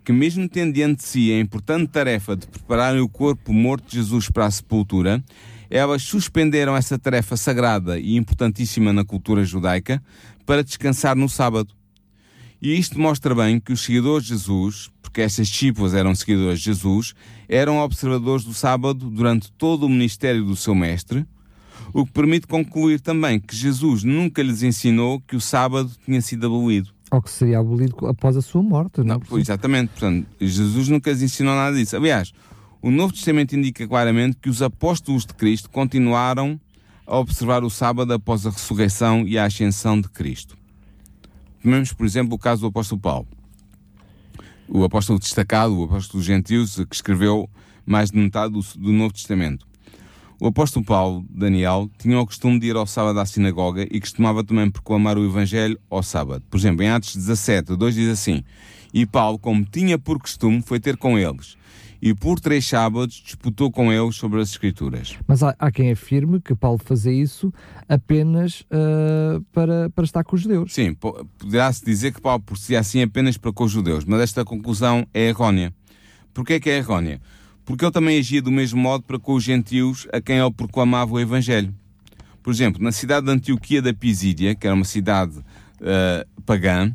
que, mesmo tendo diante de si a importante tarefa de prepararem o corpo morto de Jesus para a sepultura, elas suspenderam essa tarefa sagrada e importantíssima na cultura judaica para descansar no sábado. E isto mostra bem que os seguidores de Jesus, porque estas discípulas eram seguidores de Jesus, eram observadores do sábado durante todo o ministério do seu mestre, o que permite concluir também que Jesus nunca lhes ensinou que o sábado tinha sido abolido. Ou que seria abolido após a sua morte, não, Não, exatamente. Portanto, Jesus nunca lhes ensinou nada disso. Aliás, o Novo Testamento indica claramente que os apóstolos de Cristo continuaram a observar o sábado após a ressurreição e a ascensão de Cristo. Tomemos, por exemplo, o caso do apóstolo Paulo. O apóstolo destacado, o apóstolo dos gentios, que escreveu mais de metade do, do Novo Testamento. O apóstolo Paulo, Daniel, tinha o costume de ir ao sábado à sinagoga e costumava também proclamar o Evangelho ao sábado. Por exemplo, em Atos 17, 2 diz assim: E Paulo, como tinha por costume, foi ter com eles. E por três sábados disputou com eles sobre as Escrituras. Mas há, há quem afirme que Paulo fazia isso apenas ah, para, para estar com os judeus. Sim, po- poderá-se dizer que Paulo prosseguia assim apenas para com os judeus, mas esta conclusão é errónea. Porquê que é errónea? Porque ele também agia do mesmo modo para com os gentios a quem ele proclamava o Evangelho. Por exemplo, na cidade de Antioquia da Pisídia, que era uma cidade ah, pagã,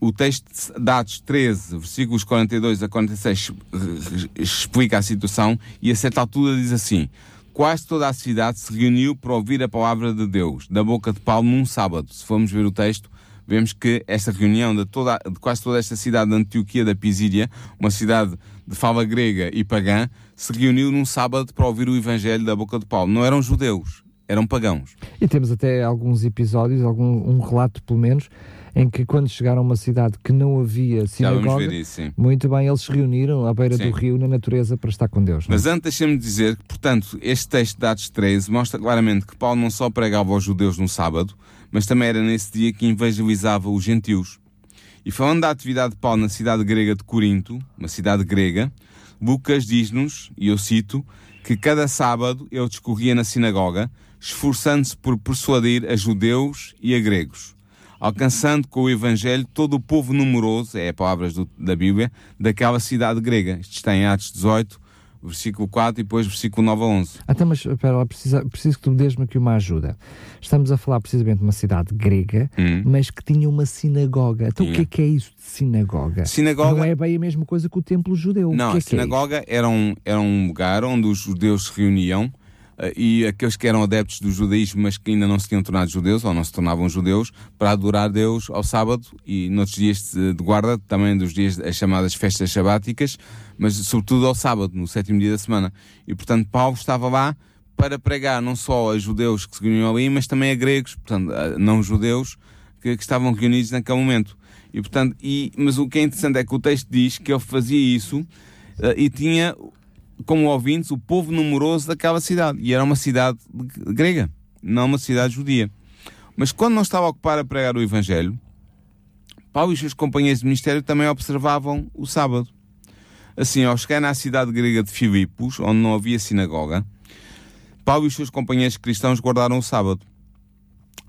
o texto de Atos 13, versículos 42 a 46, eh, explica a situação e a certa altura diz assim: Quase toda a cidade se reuniu para ouvir a palavra de Deus, da boca de Paulo, num sábado. Se formos ver o texto, vemos que esta reunião de, toda, de quase toda esta cidade de Antioquia da Pisídia, uma cidade de fala grega e pagã, se reuniu num sábado para ouvir o evangelho da boca de Paulo. Não eram judeus, eram pagãos. E temos até alguns episódios, algum, um relato pelo menos, em que quando chegaram a uma cidade que não havia sinagoga, isso, muito bem, eles se reuniram à beira Sim. do rio, na natureza, para estar com Deus. não é? Mas antes deixem-me dizer que, portanto, este texto de Atos 13 mostra claramente que Paulo não só pregava aos judeus no sábado, mas também era nesse dia que evangelizava os gentios. E falando da atividade de Paulo na cidade grega de Corinto, uma cidade grega, Lucas diz-nos, e eu cito, que cada sábado ele discorria na sinagoga, esforçando-se por persuadir a judeus e a gregos, alcançando com o Evangelho todo o povo numeroso, é palavras do- da Bíblia, daquela cidade grega. Isto está em Atos 18, versículo 4 e depois versículo 9 a 11. Ah, Então, mas espera lá, precisa, preciso que tu dês-me aqui uma ajuda. Estamos a falar precisamente de uma cidade grega, Hum. mas que tinha uma sinagoga. Então, o que é que é isso de sinagoga? Sinagoga- Não é bem a mesma coisa que o templo judeu. Não, que é a é sinagoga era, um, era um lugar onde os judeus se reuniam e aqueles que eram adeptos do judaísmo, mas que ainda não se tinham tornado judeus ou não se tornavam judeus, para adorar Deus ao sábado e noutros dias de guarda, também dos dias, as chamadas festas sabáticas, mas sobretudo ao sábado, no sétimo dia da semana. E portanto, Paulo estava lá para pregar não só a judeus que se reuniam ali, mas também a gregos, portanto, a não judeus, que, que estavam reunidos naquele momento. E, portanto, e, mas o que é interessante é que o texto diz que ele fazia isso uh, e tinha como ouvintes o povo numeroso daquela cidade. E era uma cidade grega, não uma cidade judia. Mas quando não estava a ocupar a pregar o Evangelho, Paulo e os seus companheiros de ministério também observavam o sábado. Assim, ao chegar na cidade grega de Filipos, onde não havia sinagoga, Paulo e os seus companheiros cristãos guardaram o sábado.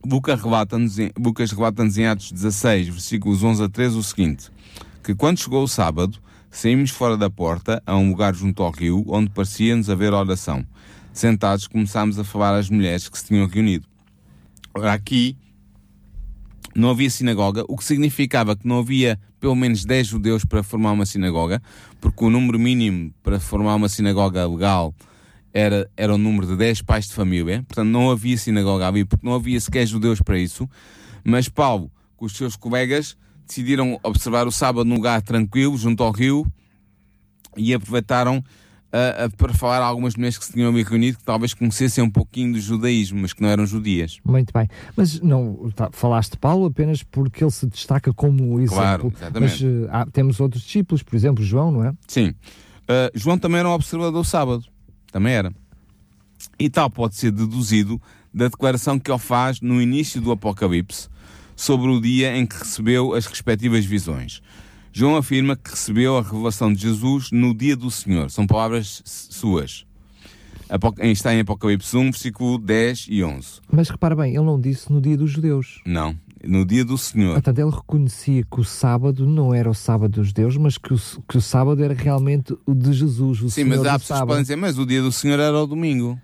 Lucas relata-nos em, relata em Atos 16, versículos 11 a 13, o seguinte: que quando chegou o sábado, saímos fora da porta, a um lugar junto ao rio, onde parecia-nos haver oração. Sentados, começámos a falar às mulheres que se tinham reunido. Aqui não havia sinagoga, o que significava que não havia pelo menos 10 judeus para formar uma sinagoga, porque o número mínimo para formar uma sinagoga legal era, era o número de 10 pais de família, portanto não havia sinagoga ali, porque não havia sequer judeus para isso. Mas Paulo, com os seus colegas, decidiram observar o sábado num lugar tranquilo, junto ao rio, e aproveitaram uh, uh, para falar a algumas mulheres que se tinham reunido, que talvez conhecessem um pouquinho do judaísmo, mas que não eram judias. Muito bem. Mas não tá, falaste de Paulo apenas porque ele se destaca como exemplo. Claro, exatamente. Mas uh, há, temos outros discípulos, por exemplo, João, não é? Sim. João também era um observador sábado. Também era. E tal pode ser deduzido da declaração que ele faz no início do Apocalipse sobre o dia em que recebeu as respectivas visões. João afirma que recebeu a revelação de Jesus no dia do Senhor. São palavras suas. Está em Apocalipse 1, versículo 10 e 11. Mas repara bem, ele não disse no dia dos judeus. Não, no dia do Senhor. Portanto, ele reconhecia que o sábado não era o sábado dos judeus, mas que o, que o sábado era realmente o de Jesus. O Sim, Senhor mas há pessoas que podem dizer, mas o dia do Senhor era o domingo.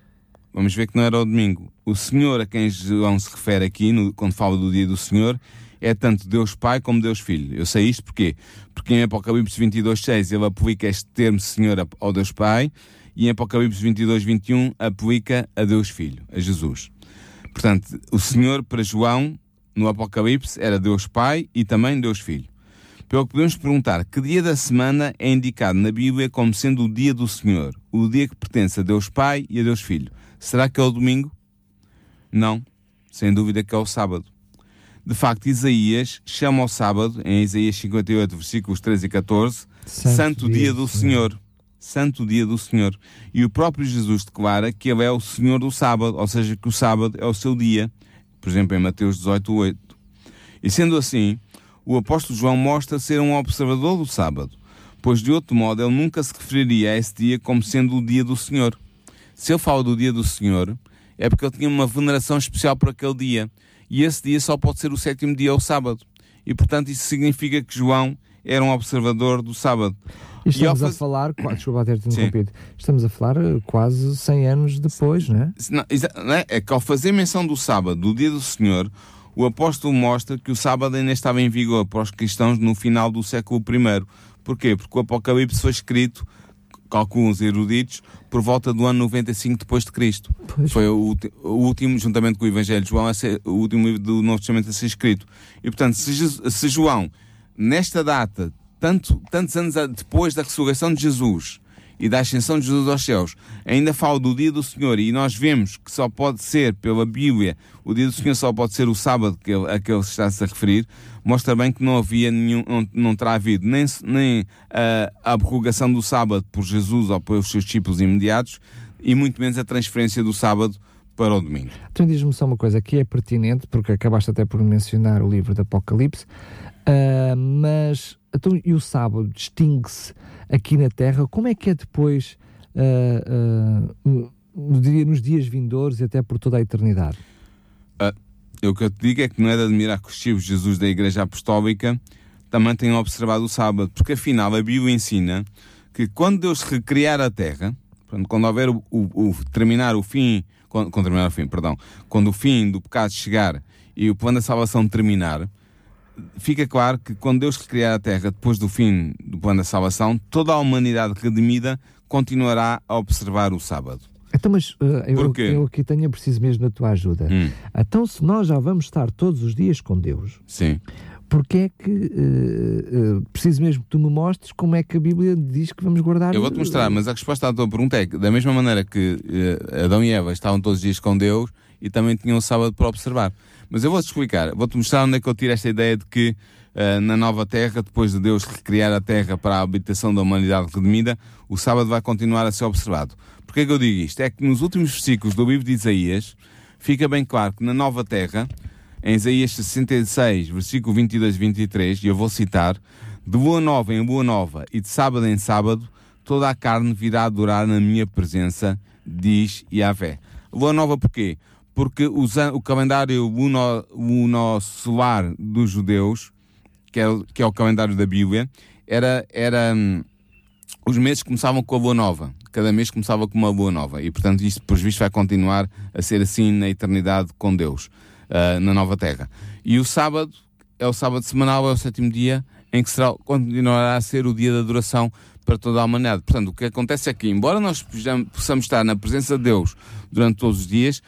Vamos ver que não era o domingo. O Senhor a quem João se refere aqui, no, quando fala do dia do Senhor, é tanto Deus Pai como Deus Filho. Eu sei isto porquê? Porque em Apocalipse 22, 6 ele aplica este termo Senhor ao Deus Pai e em Apocalipse 22, 21 aplica a Deus Filho, a Jesus. Portanto, o Senhor para João, no Apocalipse, era Deus Pai e também Deus Filho. Pelo que podemos perguntar, que dia da semana é indicado na Bíblia como sendo o dia do Senhor? O dia que pertence a Deus Pai e a Deus Filho. Será que é o domingo? Não. Sem dúvida que é o sábado. De facto, Isaías chama o sábado, em Isaías 58, versículos 13 e 14, Santo, Santo dia, dia do Senhor. Senhor. Santo dia do Senhor. E o próprio Jesus declara que ele é o Senhor do sábado, ou seja, que o sábado é o seu dia. Por exemplo, em Mateus 18, 8. E sendo assim, o apóstolo João mostra ser um observador do sábado, pois de outro modo ele nunca se referiria a esse dia como sendo o dia do Senhor. Se ele fala do dia do Senhor, é porque ele tinha uma veneração especial por aquele dia. E esse dia só pode ser o sétimo dia ou sábado. E portanto isso significa que João era um observador do sábado. E estamos e faz... a falar, desculpa ter-te interrompido, estamos a falar eh, quase 100 anos depois, não é? Não, não é? é que ao fazer menção do sábado, do dia do Senhor, o apóstolo mostra que o sábado ainda estava em vigor para os cristãos no final do século I. Porquê? Porque o Apocalipse foi escrito calculam os eruditos, por volta do ano 95 depois de Cristo. Pois. Foi o, o, último, juntamente com o Evangelho de João, ser, o último livro do Novo Testamento a ser escrito. E portanto, se, se João, nesta data, tanto, tantos anos depois da ressurreição de Jesus e da ascensão de Jesus aos céus, ainda fala do dia do Senhor e nós vemos que só pode ser, pela Bíblia, o dia do Senhor só pode ser o sábado que ele, a que ele está-se a referir, mostra bem que não havia nenhum, não, não terá havido nem, nem a, a abrogação do sábado por Jesus ou pelos seus discípulos imediatos e muito menos a transferência do sábado para o domingo. Então diz-me só uma coisa que é pertinente, porque acabaste até por mencionar o livro do Apocalipse, uh, mas então, e o sábado? Distingue-se aqui na Terra? Como é que é depois uh, uh, no dia, nos dias vindouros e até por toda a eternidade? o que eu te digo é que não é de admirar que os de Jesus da Igreja Apostólica também tenham observado o sábado, porque afinal a Bíblia ensina que quando Deus recriar a Terra, quando houver o, o, o terminar o fim, quando, quando, terminar o fim, perdão, quando o fim do pecado chegar e o plano da salvação terminar, fica claro que quando Deus recriar a Terra depois do fim do plano da salvação, toda a humanidade redimida continuará a observar o sábado. Então, mas uh, eu, eu aqui tenho preciso mesmo da tua ajuda. Hum. Então, se nós já vamos estar todos os dias com Deus, Sim. porque é que uh, uh, preciso mesmo que tu me mostres como é que a Bíblia diz que vamos guardar? Eu vou-te mostrar, mas a resposta à tua pergunta é que, da mesma maneira que eh, Adão e Eva estavam todos os dias com Deus e também tinham o sábado para observar. Mas eu vou-te explicar, vou-te mostrar onde é que eu tiro esta ideia de que eh, na nova terra, depois de Deus recriar a terra para a habitação da humanidade redimida, o sábado vai continuar a ser observado. Porquê que eu digo isto? É que nos últimos versículos do livro de Isaías fica bem claro que na nova terra, em Isaías 66, versículo 22 e 23, e eu vou citar, de lua nova em lua nova e de sábado em sábado, toda a carne virá adorar na minha presença, diz Yahvé. Lua nova porquê? Porque o calendário luno, luno-solar dos judeus, que é, que é o calendário da Bíblia, era, era hum, os meses começavam com a lua nova. Cada mês começava com uma lua nova. E, portanto, isto, por visto, vai continuar a ser assim na eternidade com Deus, ah, na nova terra. E o sábado é o sábado semanal, é o sétimo dia, em que será, continuará a ser o dia da adoração para toda a humanidade. Portanto, o que acontece é que, embora nós possamos estar na presença de Deus durante todos os dias,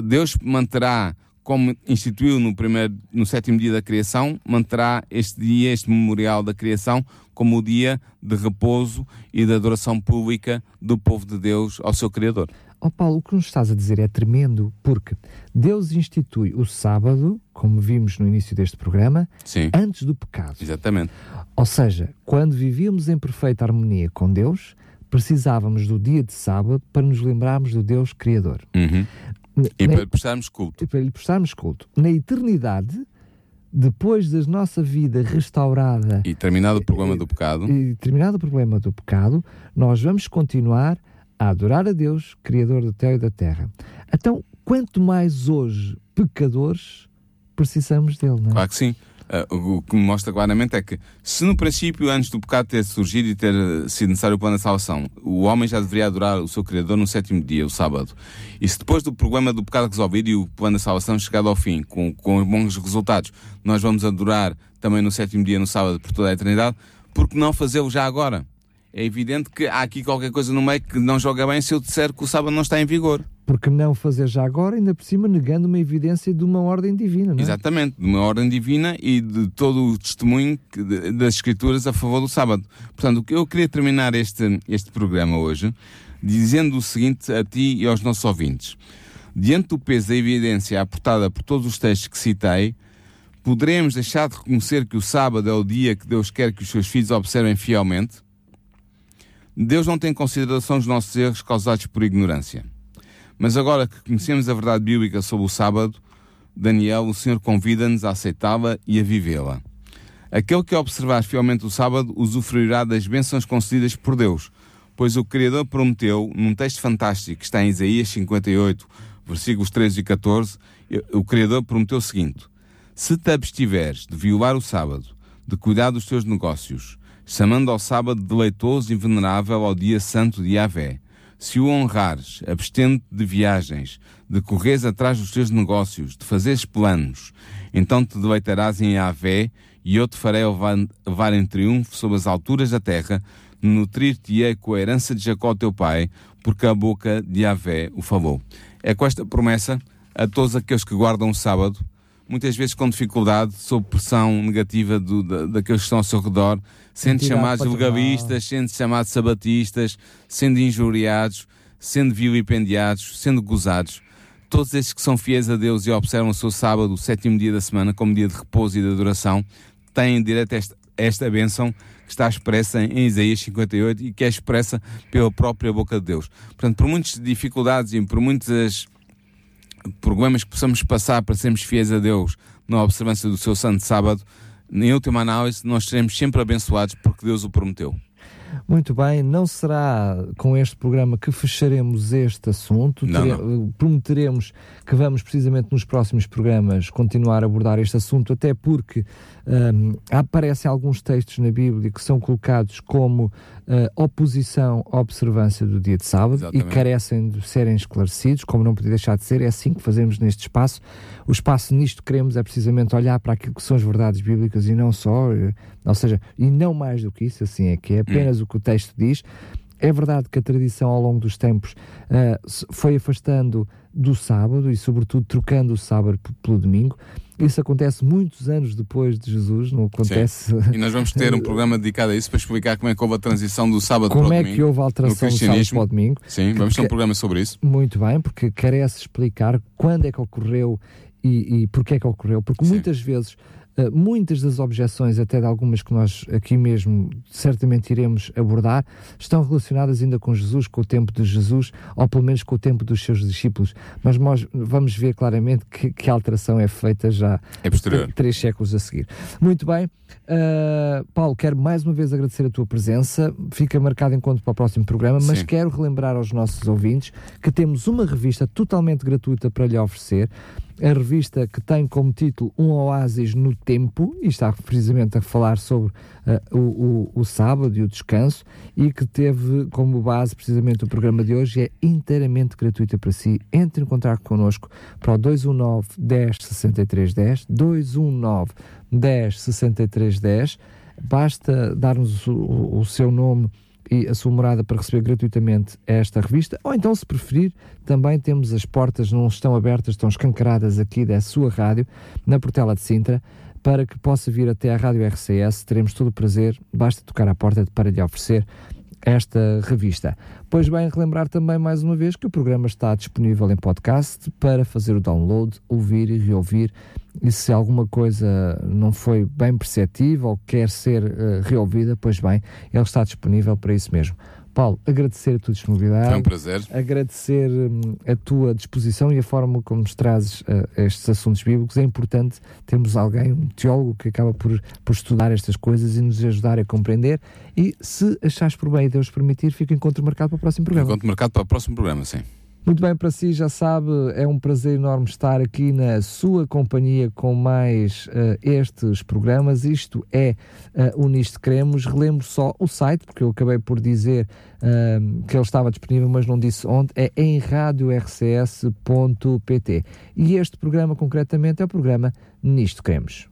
Deus manterá, como instituiu no, primeiro, no sétimo dia da criação, manterá este dia, este memorial da criação, como o dia de repouso e de adoração pública do povo de Deus ao seu Criador. Ó Paulo, o que nos estás a dizer é tremendo, porque Deus institui o sábado, como vimos no início deste programa, Sim, antes do pecado. exatamente. Ou seja, quando vivíamos em perfeita harmonia com Deus, precisávamos do dia de sábado para nos lembrarmos do Deus Criador. Uhum. E na- para prestarmos culto. e para lhe prestarmos culto. Na eternidade, depois da nossa vida restaurada E terminado o problema do pecado, e terminado o problema do pecado, nós vamos continuar a adorar a Deus, Criador do céu e da terra. Então, quanto mais hoje pecadores precisamos dele, não é? claro que sim. O o que me mostra claramente é que, se no princípio, antes do pecado ter surgido e ter eh, sido necessário o plano da salvação, o homem já deveria adorar o seu Criador no sétimo dia, o sábado. E se depois do problema do pecado resolvido e o plano da salvação chegado ao fim, com, com bons resultados, nós vamos adorar também no sétimo dia, no sábado, por toda a eternidade, por que não fazê-lo já agora? É evidente que há aqui qualquer coisa no meio que não joga bem se eu disser que o sábado não está em vigor. Porque não fazer já agora, ainda por cima, negando uma evidência de uma ordem divina, não é? Exatamente, de uma ordem divina e de todo o testemunho das Escrituras a favor do sábado. Portanto, eu queria terminar este, este programa hoje dizendo o seguinte a ti e aos nossos ouvintes. Diante do peso da evidência aportada por todos os textos que citei, poderemos deixar de reconhecer que o sábado é o dia que Deus quer que os seus filhos observem fielmente? Deus não tem consideração dos nossos erros causados por ignorância. Mas agora que conhecemos a verdade bíblica sobre o sábado, Daniel, o Senhor convida-nos a aceitá-la e a vivê-la. Aquele que observar fielmente o sábado usufruirá das bênçãos concedidas por Deus, pois o Criador prometeu, num texto fantástico que está em Isaías 58, versículos 13 e 14, o Criador prometeu o seguinte: Se te abstiveres de violar o sábado, de cuidar dos teus negócios, chamando ao sábado deleitoso e venerável ao dia santo de Yahvé, se o honrares, abstendo de viagens, de correres atrás dos teus negócios, de fazeres planos, então te deleitarás em Yahvé, e eu te farei levar, em triunfo sobre as alturas da terra, nutrir-te-ei com a herança de Jacó teu pai, porque a boca de Yahvé o falou. É com esta promessa a todos aqueles que guardam o sábado, muitas vezes com dificuldade, sob pressão negativa do, da, daqueles que estão ao seu redor, sendo chamados legalistas, sendo chamados sabatistas, sendo injuriados, sendo vilipendiados, sendo gozados. Todos estes que são fiéis a Deus e observam o seu sábado, o sétimo dia da semana, como dia de repouso e de adoração, têm direito a esta, a esta bênção que está expressa em Isaías 58 e que é expressa pela própria boca de Deus. Portanto, por muitas dificuldades e por muitas problemas que possamos passar para sermos fiéis a Deus na observância do seu santo sábado, em última análise, nós seremos sempre abençoados porque Deus o prometeu. Muito bem, não será com este programa que fecharemos este assunto. Não, Tere- Prometeremos que vamos precisamente nos próximos programas continuar a abordar este assunto, até porque hum, aparecem alguns textos na Bíblia que são colocados como ah, oposição à observância do dia de sábado Exatamente. e carecem de serem esclarecidos, como não podia deixar de ser, é assim que fazemos neste espaço. O espaço nisto que queremos é precisamente olhar para aquilo que são as verdades bíblicas e não só, eh, ou seja, e não mais do que isso, assim é que é apenas o que o texto diz. É verdade que a tradição ao longo dos tempos uh, foi afastando do sábado e, sobretudo, trocando o sábado pelo domingo. Isso acontece muitos anos depois de Jesus, não acontece. Sim. E nós vamos ter um programa dedicado a isso para explicar como é que houve a transição do sábado como para o domingo. Como é que houve a alteração do sábado para o domingo. Sim, vamos ter um programa sobre isso. Muito bem, porque carece explicar quando é que ocorreu e, e porquê é que ocorreu. Porque Sim. muitas vezes muitas das objeções, até de algumas que nós aqui mesmo certamente iremos abordar, estão relacionadas ainda com Jesus, com o tempo de Jesus, ou pelo menos com o tempo dos seus discípulos. Mas nós vamos ver claramente que, que a alteração é feita já é três séculos a seguir. Muito bem. Uh, Paulo, quero mais uma vez agradecer a tua presença. Fica marcado encontro para o próximo programa, mas Sim. quero relembrar aos nossos ouvintes que temos uma revista totalmente gratuita para lhe oferecer a revista que tem como título Um Oásis no Tempo, e está precisamente a falar sobre uh, o, o, o, sábado e o descanso, e que teve como base precisamente o programa de hoje, é inteiramente gratuita para si. Entre em contato connosco para o 219 10 63 10, 219 10 63 10, basta dar-nos o, o seu nome e a sua morada para receber gratuitamente esta revista, ou então, se preferir, também temos as portas, não estão abertas, estão escancaradas aqui da sua rádio, na Portela de Sintra, para que possa vir até à Rádio RCS. Teremos todo o prazer, basta tocar à porta para lhe oferecer esta revista. Pois bem, relembrar também mais uma vez que o programa está disponível em podcast para fazer o download, ouvir e reouvir. E se alguma coisa não foi bem perceptível ou quer ser uh, reouvida, pois bem, ele está disponível para isso mesmo. Paulo, agradecer a tua disponibilidade. Foi um prazer. Agradecer hum, a tua disposição e a forma como nos trazes uh, estes assuntos bíblicos. É importante termos alguém, um teólogo, que acaba por, por estudar estas coisas e nos ajudar a compreender. E se achares por bem e Deus permitir, fica encontro marcado para o próximo programa. Encontro marcado para o próximo programa, sim. Muito bem, para si já sabe, é um prazer enorme estar aqui na sua companhia com mais uh, estes programas. Isto é uh, o Nisto Queremos. Relembro só o site, porque eu acabei por dizer uh, que ele estava disponível, mas não disse onde. É em radiorcs.pt. E este programa, concretamente, é o programa Nisto Queremos.